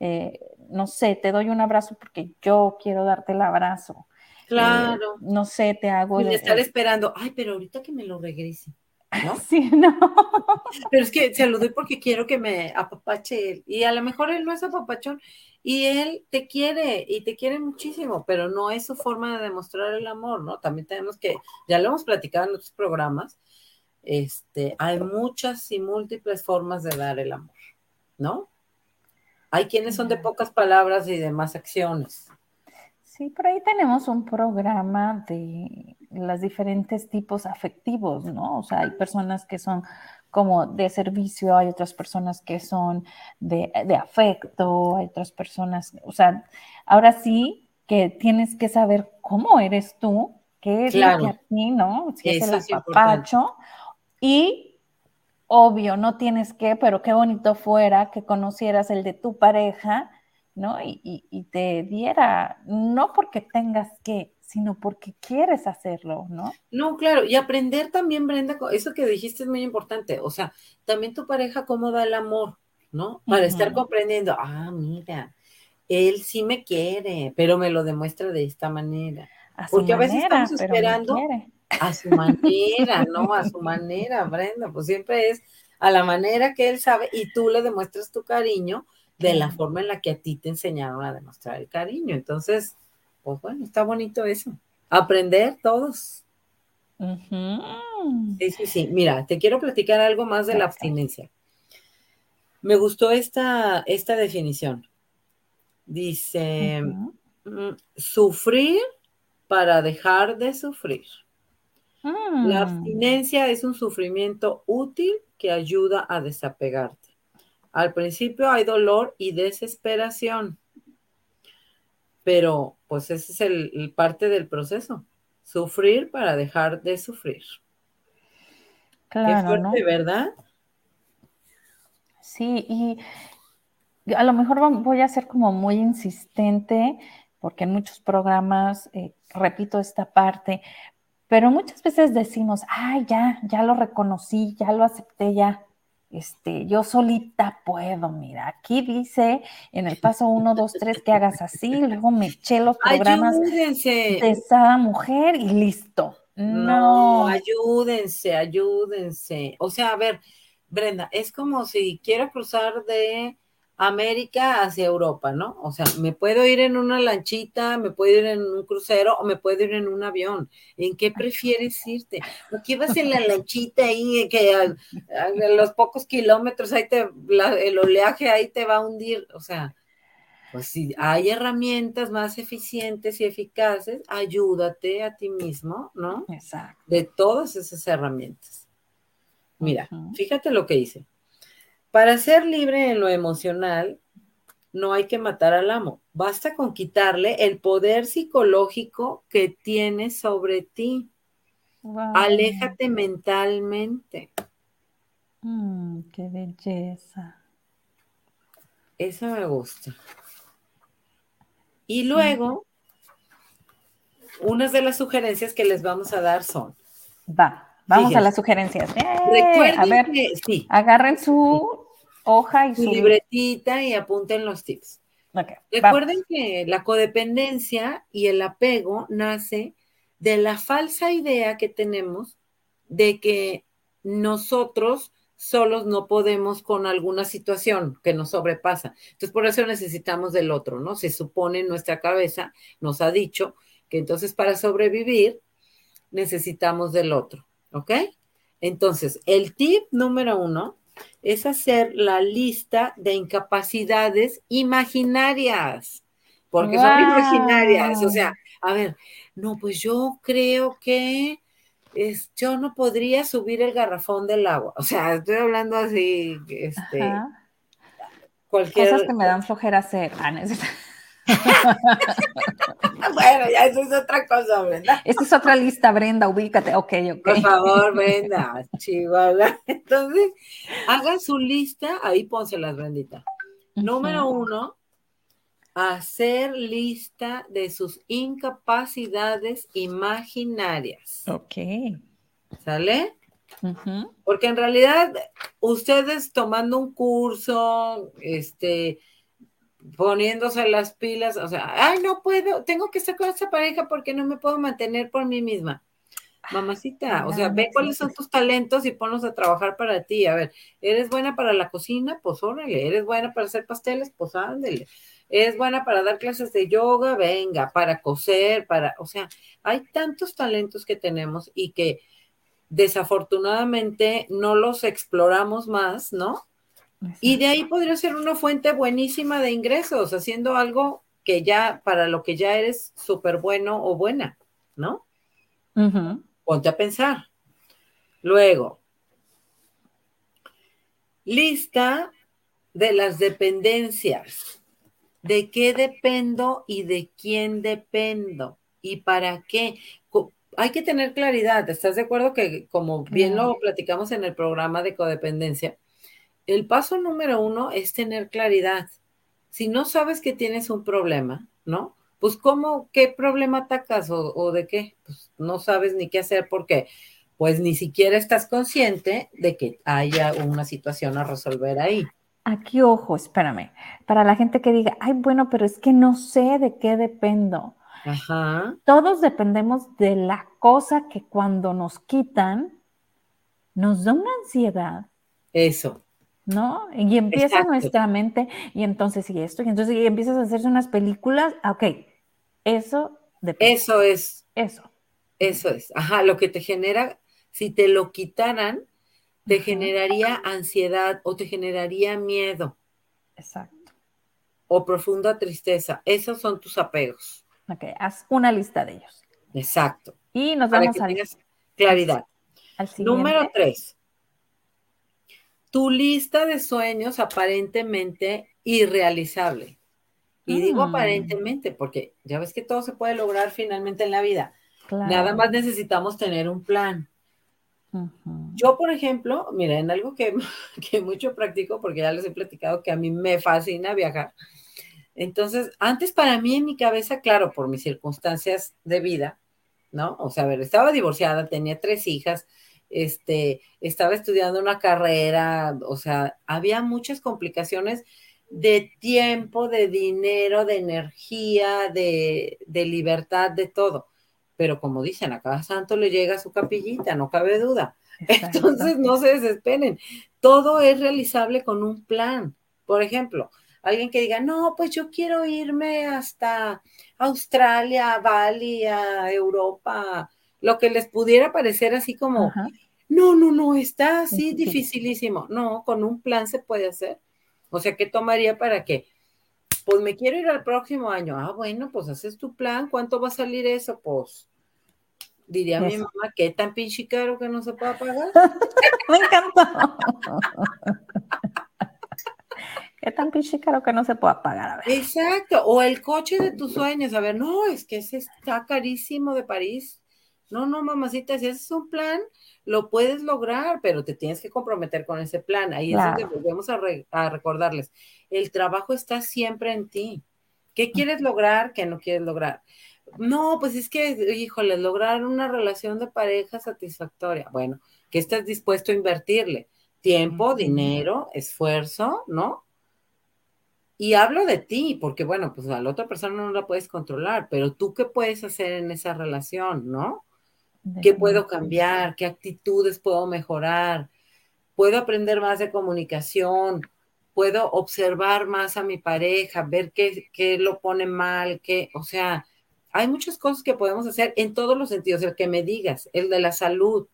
Eh, no sé, te doy un abrazo porque yo quiero darte el abrazo. Claro. no sé, te hago. Y estar esperando, ay, pero ahorita que me lo regrese. ¿no? [LAUGHS] Sí, no. [LAUGHS] Pero es que se lo doy porque quiero que me apapache él. Y a lo mejor él no es apapachón y él te quiere y te quiere muchísimo, pero no es su forma de demostrar el amor, ¿no? También tenemos que, ya lo hemos platicado en otros programas, este, hay muchas y múltiples formas de dar el amor, ¿no? Hay quienes son de pocas palabras y de más acciones. Sí, por ahí tenemos un programa de los diferentes tipos afectivos, ¿no? O sea, hay personas que son como de servicio, hay otras personas que son de, afecto, hay otras personas, o sea, ahora sí que tienes que saber cómo eres tú, qué es lo que a ti, ¿no? Si es el apapacho. Y obvio, no tienes que, pero qué bonito fuera que conocieras el de tu pareja, ¿no? Y, y te diera, no porque tengas que, sino porque quieres hacerlo, ¿no? No, claro, y aprender también, Brenda, eso que dijiste es muy importante, o sea, también tu pareja cómo da el amor, ¿no? Para estar comprendiendo, ah, mira, él sí me quiere, pero me lo demuestra de esta manera. Porque a veces estamos esperando a su manera, ¿no? A su manera, Brenda, pues siempre es a la manera que él sabe y tú le demuestras tu cariño de la forma en la que a ti te enseñaron a demostrar el cariño. Entonces, pues bueno, está bonito eso. Aprender todos. Sí, sí, sí. Mira, te quiero platicar algo más de la abstinencia. Me gustó esta, esta definición. Dice, mm, sufrir para dejar de sufrir. La mm. abstinencia es un sufrimiento útil que ayuda a desapegarte. Al principio hay dolor y desesperación, pero pues ese es el, parte del proceso, sufrir para dejar de sufrir. Claro, Qué fuerte, ¿verdad? Sí, y a lo mejor voy a ser como muy insistente, porque en muchos programas eh, repito esta parte, pero muchas veces decimos, ay, ya, ya lo reconocí, ya lo acepté, ya este, yo solita puedo, mira, aquí dice en el paso 1, 2, 3 que hagas así, luego me eché los programas de esa mujer y listo. No. no, ayúdense, ayúdense. O sea, a ver, Brenda, es como si quiero cruzar de América hacia Europa, ¿no? O sea, me puedo ir en una lanchita, me puedo ir en un crucero o me puedo ir en un avión. ¿En qué prefieres irte? ¿Por qué vas en la lanchita ahí que a, los pocos kilómetros ahí te, el oleaje ahí te va a hundir? O sea, pues si hay herramientas más eficientes y eficaces, ayúdate a ti mismo, ¿no? Exacto. De todas esas herramientas. Mira, fíjate lo que hice. Para ser libre en lo emocional, no hay que matar al amo. Basta con quitarle el poder psicológico que tiene sobre ti. Aléjate mentalmente. Mm, qué belleza. Eso me gusta. Y luego, unas de las sugerencias que les vamos a dar son. Va, vamos a las sugerencias. Recuerden a ver, que, sí. agarren su hoja y su, libretita y apunten los tips. Recuerden que la codependencia y el apego nace de la falsa idea que tenemos de que nosotros solos no podemos con alguna situación que nos sobrepasa. Entonces, por eso necesitamos del otro, ¿no? Se supone en nuestra cabeza, nos ha dicho que entonces para sobrevivir necesitamos del otro, ¿ok? Entonces, el tip número uno es hacer la lista de incapacidades imaginarias, porque son imaginarias. O sea, a ver, no, pues yo creo que es, yo no podría subir el garrafón del agua. O sea, estoy hablando así, este, cualquier... Cosas que me dan flojera hacer. Ah, [LAUGHS] [LAUGHS] bueno, ya eso es otra cosa, Brenda. Esta es otra lista, Brenda, ubícate. Ok, ok. Por favor, Brenda, chihuahua. [LAUGHS] Entonces, hagan su lista, ahí pónselas, Brendita. Número uno, hacer lista de sus incapacidades imaginarias. Ok. ¿Sale? Porque en realidad, ustedes tomando un curso, este, poniéndose las pilas, o sea, ay, no puedo, tengo que estar con esta pareja porque no me puedo mantener por mí misma. Mamacita, o sea, ve cuáles son tus talentos y ponlos a trabajar para ti. A ver, ¿eres buena para la cocina? Pues órale. ¿Eres buena para hacer pasteles? Pues ándele. ¿Eres buena para dar clases de yoga? Venga, para coser, para, o sea, hay tantos talentos que tenemos y que desafortunadamente no los exploramos más, ¿no? Y de ahí podría ser una fuente buenísima de ingresos, haciendo algo que ya, para lo que ya eres súper bueno o buena, ¿no? Ponte a pensar. Luego, lista de las dependencias. ¿De qué dependo y de quién dependo? ¿Y para qué? Hay que tener claridad. ¿Estás de acuerdo que, como bien lo platicamos en el programa de codependencia, el paso número uno es tener claridad. Si no sabes que tienes un problema, ¿no? Pues, ¿cómo, qué problema atacas o, o de qué? Pues no sabes ni qué hacer porque, pues, ni siquiera estás consciente de que haya una situación a resolver ahí. Aquí, ojo, espérame. Para la gente que diga, ay, bueno, pero es que no sé de qué dependo. Ajá. Todos dependemos de la cosa que cuando nos quitan nos da una ansiedad. Eso. ¿No? Y empieza nuestra mente, y entonces, y esto, y entonces y empiezas a hacerse unas películas. Ah, ok, eso depende. Eso es. Eso. Eso es. Ajá, lo que te genera, si te lo quitaran, te generaría ansiedad o te generaría miedo. Exacto. O profunda tristeza. Esos son tus apegos. Ok, haz una lista de ellos. Exacto. Y nos vamos a claridad. Número tres. Tu lista de sueños aparentemente irrealizable. Y digo mm. aparentemente porque ya ves que todo se puede lograr finalmente en la vida. Nada más necesitamos tener un plan. Yo, por ejemplo, miren, algo que, [LAUGHS] que, mucho practico, porque ya les he platicado que a mí me fascina viajar. Entonces, antes para mí en mi cabeza, claro, por mis circunstancias de vida, ¿no? O sea, a ver, estaba divorciada, tenía tres hijas, este, estaba estudiando una carrera, o sea, había muchas complicaciones de tiempo, de dinero, de energía, de, de libertad, de todo pero como dicen, a cada santo le llega su capillita, no cabe duda. [LAUGHS] Entonces no se desesperen. Todo es realizable con un plan. Por ejemplo, alguien que diga, no, pues yo quiero irme hasta Australia, Bali, a Europa, lo que les pudiera parecer así como, no, no, no, está así dificilísimo. No, con un plan se puede hacer. O sea, ¿qué tomaría para que pues me quiero ir al próximo año. Ah, bueno, pues haces tu plan. ¿Cuánto va a salir eso? Pues diría mi mamá, ¿qué tan pinche caro que no se pueda pagar? [LAUGHS] me encantó. ¿Qué tan pinche caro que no se pueda pagar? Exacto. O el coche de tus sueños. A ver, no, es que ese está carísimo de París. No, no, mamacita, si ese es un plan, lo puedes lograr, pero te tienes que comprometer con ese plan. Ahí es donde volvemos a, recordarles. El trabajo está siempre en ti. ¿Qué quieres lograr? ¿Qué no quieres lograr? No, pues es que, híjole, lograr una relación de pareja satisfactoria. Bueno, ¿qué estás dispuesto a invertirle? Tiempo, dinero, esfuerzo, ¿no? Y hablo de ti, porque bueno, pues a la otra persona no la puedes controlar, pero tú qué puedes hacer en esa relación, ¿no? ¿Qué puedo cambiar? ¿Qué actitudes puedo mejorar? ¿Puedo aprender más de comunicación? ¿Puedo observar más a mi pareja? Ver qué, qué lo pone mal? Qué, o sea, hay muchas cosas que podemos hacer en todos los sentidos. El que me digas, el de la salud.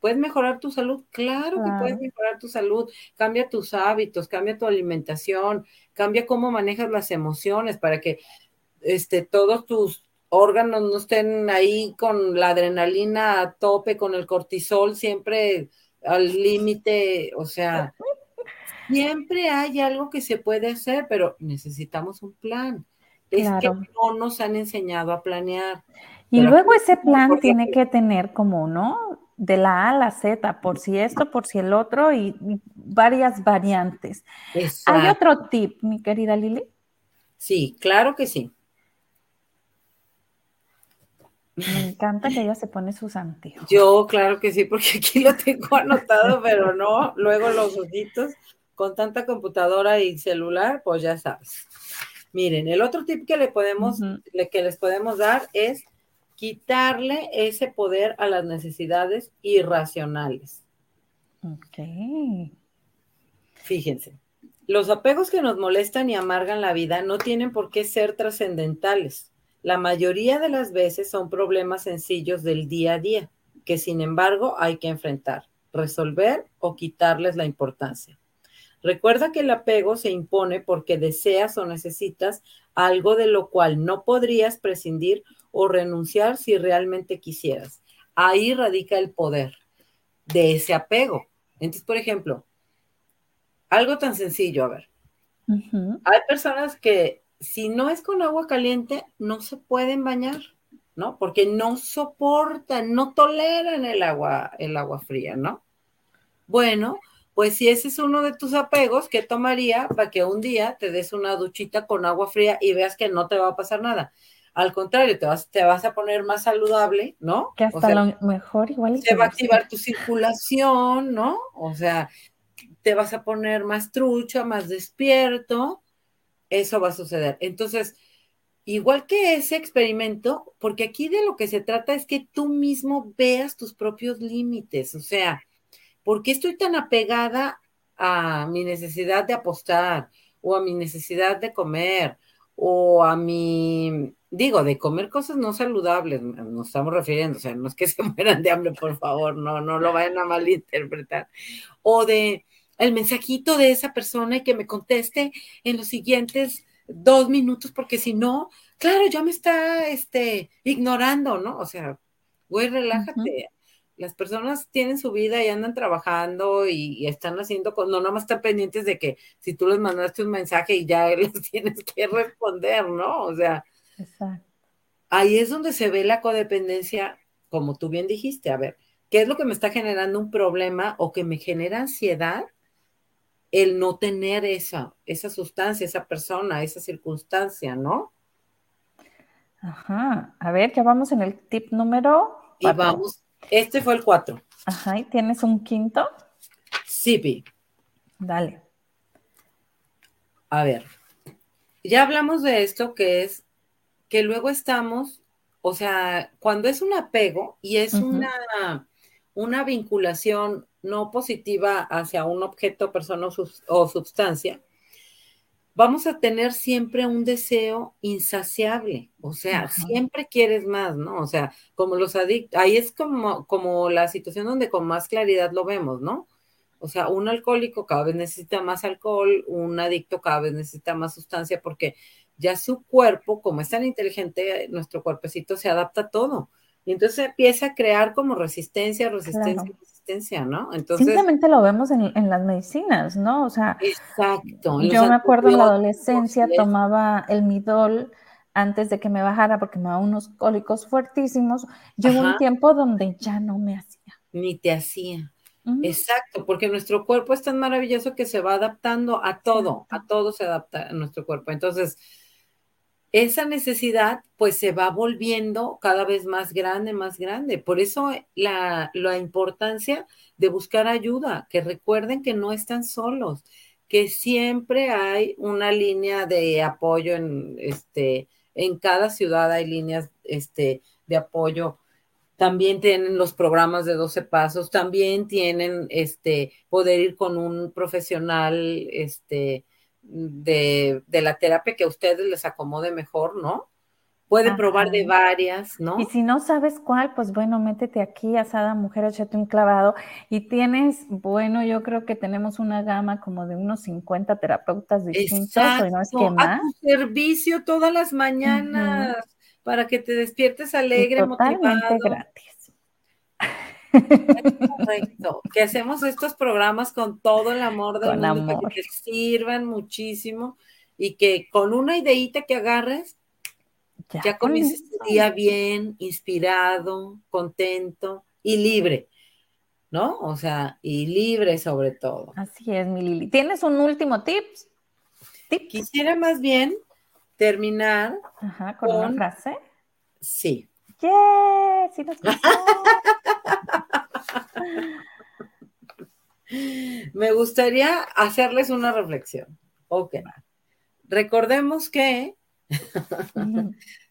¿Puedes mejorar tu salud? Claro que puedes mejorar tu salud. Cambia tus hábitos, cambia tu alimentación, cambia cómo manejas las emociones para que este, todos tus órganos no estén ahí con la adrenalina a tope, con el cortisol siempre al límite. O sea, siempre hay algo que se puede hacer, pero necesitamos un plan es que no nos han enseñado a planear. Y luego ese plan tiene que tener como, ¿no? De la A a la Z, por si esto, por si el otro y, varias variantes. ¿Hay otro tip, mi querida Lili? Sí, claro que sí. Me encanta que ella se pone sus anteojos. Yo, claro que sí, porque aquí lo tengo anotado, pero no, luego los ojitos, con tanta computadora y celular, pues ya sabes. Miren, el otro tip que le podemos, que les podemos dar es quitarle ese poder a las necesidades irracionales. Ok. Fíjense, los apegos que nos molestan y amargan la vida no tienen por qué ser trascendentales. La mayoría de las veces son problemas sencillos del día a día. que sin embargo hay que enfrentar, resolver o quitarles la importancia. Recuerda que el apego se impone porque deseas o necesitas algo de lo cual no podrías prescindir o renunciar si realmente quisieras. Ahí radica el poder de ese apego. Entonces, por ejemplo, algo tan sencillo, a ver. Hay personas que si no es con agua caliente, no se pueden bañar, ¿no? Porque no soportan, no toleran el agua, el agua fría, ¿no? Bueno, pues si ese es uno de tus apegos, ¿qué tomaría para que un día te des una duchita con agua fría y veas que no te va a pasar nada? Al contrario, te vas, te vas a poner más saludable, ¿no? Que hasta lo mejor igual. Se va a activar tu circulación, ¿no? O sea, te vas a poner más trucha, más despierto. Eso va a suceder. Entonces, igual que ese experimento, porque aquí de lo que se trata es que tú mismo veas tus propios límites. O sea, ¿por qué estoy tan apegada a mi necesidad de apostar o a mi necesidad de comer o a mi, digo, de comer cosas no saludables, nos estamos refiriendo, o sea, no es que [LAUGHS] se mueran de hambre, por favor, no, no lo vayan a malinterpretar, o de el mensajito de esa persona y que me conteste en los siguientes dos minutos, porque si no, claro, ya me está este, ignorando, ¿no? O sea, güey, relájate las personas tienen su vida y andan trabajando y, están haciendo, no nada más están pendientes de que si tú les mandaste un mensaje y ya [LAUGHS] les tienes que responder, ¿no? O sea, ahí es donde se ve la codependencia, como tú bien dijiste, a ver, ¿qué es lo que me está generando un problema o que me genera ansiedad? El no tener esa, esa sustancia, esa persona, esa circunstancia, ¿no? Ajá. A ver, ya vamos en el tip número. Y vamos este fue el 4. Ajá, ¿y tienes un quinto? Sí, Pi. Dale. A ver, ya hablamos de esto que es que luego estamos, o sea, cuando es un apego y es una, una vinculación no positiva hacia un objeto, persona o sustancia, vamos a tener siempre un deseo insaciable, o sea, siempre quieres más, ¿no? O sea, como los adictos, ahí es como, como la situación donde con más claridad lo vemos, ¿no? O sea, un alcohólico cada vez necesita más alcohol, un adicto cada vez necesita más sustancia porque ya su cuerpo, como es tan inteligente, nuestro cuerpecito se adapta a todo. Y entonces empieza a crear como resistencia, resistencia, resistencia, ¿no? Entonces. Simplemente lo vemos en, las medicinas, ¿no? O sea. Exacto. Yo me acuerdo en la adolescencia tomaba el midol antes de que me bajara porque me daba unos cólicos fuertísimos. Llegó un tiempo donde ya no me hacía. Ni te hacía. Exacto, porque nuestro cuerpo es tan maravilloso que se va adaptando a todo, a todo se adapta a nuestro cuerpo. Entonces, esa necesidad pues se va volviendo cada vez más grande, más grande. Por eso la, importancia de buscar ayuda, que recuerden que no están solos, que siempre hay una línea de apoyo en, este, en cada ciudad hay líneas este, de apoyo. También tienen los programas de 12 pasos, también tienen este, poder ir con un profesional este, de, la terapia que a ustedes les acomode mejor, ¿no? Pueden probar de varias, ¿no? Y si no sabes cuál, pues bueno, métete aquí, asada mujer, échate un clavado. Y tienes, bueno, yo creo que tenemos una gama como de unos 50 terapeutas distintos, Exacto, no es que más. A tu servicio todas las mañanas para que te despiertes alegre, totalmente gratis. Correcto. Que hacemos estos programas con todo el amor del mundo, para que te sirvan muchísimo y que con una ideita que agarres, ya, ya comiences tu día bien, inspirado, contento y libre. ¿No? O sea, y libre sobre todo. Así es, mi Lili. ¿Tienes un último tips? Quisiera más bien terminar con, una frase. Sí. Yeah, sí nos [LAUGHS] Me gustaría hacerles una reflexión. Ok. Recordemos que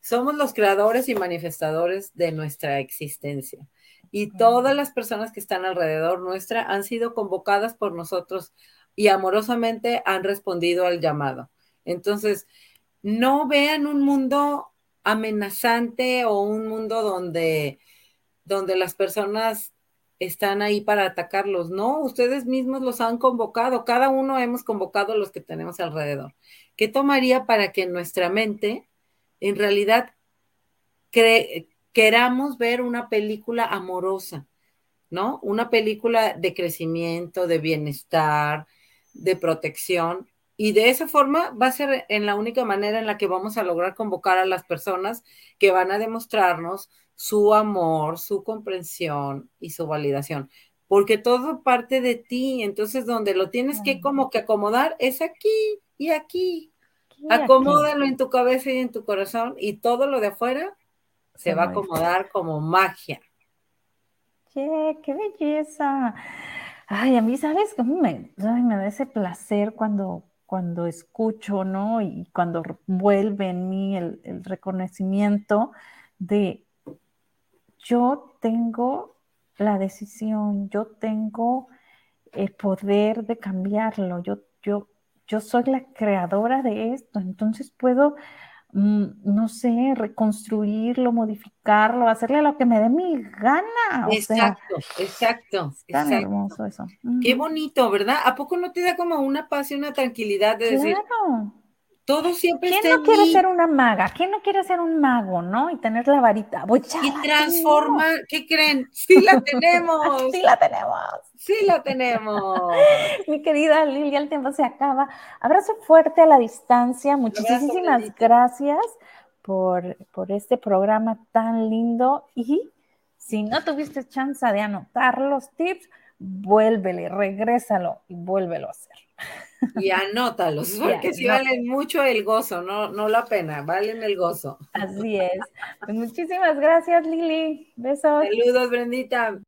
somos los creadores y manifestadores de nuestra existencia. Y todas las personas que están alrededor nuestra han sido convocadas por nosotros y amorosamente han respondido al llamado. Entonces, no vean un mundo amenazante o un mundo donde donde las personas están ahí para atacarlos. No, ustedes mismos los han convocado, cada uno hemos convocado a los que tenemos alrededor. ¿Qué tomaría para que nuestra mente en realidad queramos ver una película amorosa, ¿no? Una película de crecimiento, de bienestar, de protección. Y de esa forma va a ser en la única manera en la que vamos a lograr convocar a las personas que van a demostrarnos su amor, su comprensión y su validación. Porque todo parte de ti, entonces donde lo tienes que como que acomodar es aquí y aquí. Acomódalo en tu cabeza y en tu corazón y todo lo de afuera se va a acomodar como magia. ¡Qué, qué belleza! Ay, a mí, ¿sabes cómo me, me da ese placer cuando, cuando escucho, ¿no? Y cuando vuelve en mí el, reconocimiento de yo tengo la decisión, yo tengo el poder de cambiarlo, yo, yo, yo soy la creadora de esto, entonces puedo no sé, reconstruirlo, modificarlo, hacerle lo que me dé mi gana. exacto, exacto. Tan hermoso eso. Qué bonito, ¿verdad? ¿A poco no te da como una paz y una tranquilidad de decir, todo siempre ¿Quién no quiere ser una maga? ¿Quién no quiere ser un mago, no? Y tener la varita. Voy y transformar, ¿qué creen? [LAUGHS] Sí la tenemos. sí la tenemos. Sí la tenemos. [LAUGHS] Mi querida Lilia, el tiempo se acaba. Abrazo fuerte a la distancia. Muchísimas gracias por, por este programa tan lindo. Y si no tuviste chance de anotar los tips, vuélvele, regrésalo y vuélvelo a hacer. Y anótalos, [LAUGHS] porque si valen mucho el gozo, no, no la pena, valen el gozo. Así es. Pues muchísimas gracias, Lili. Besos. Saludos, Brendita.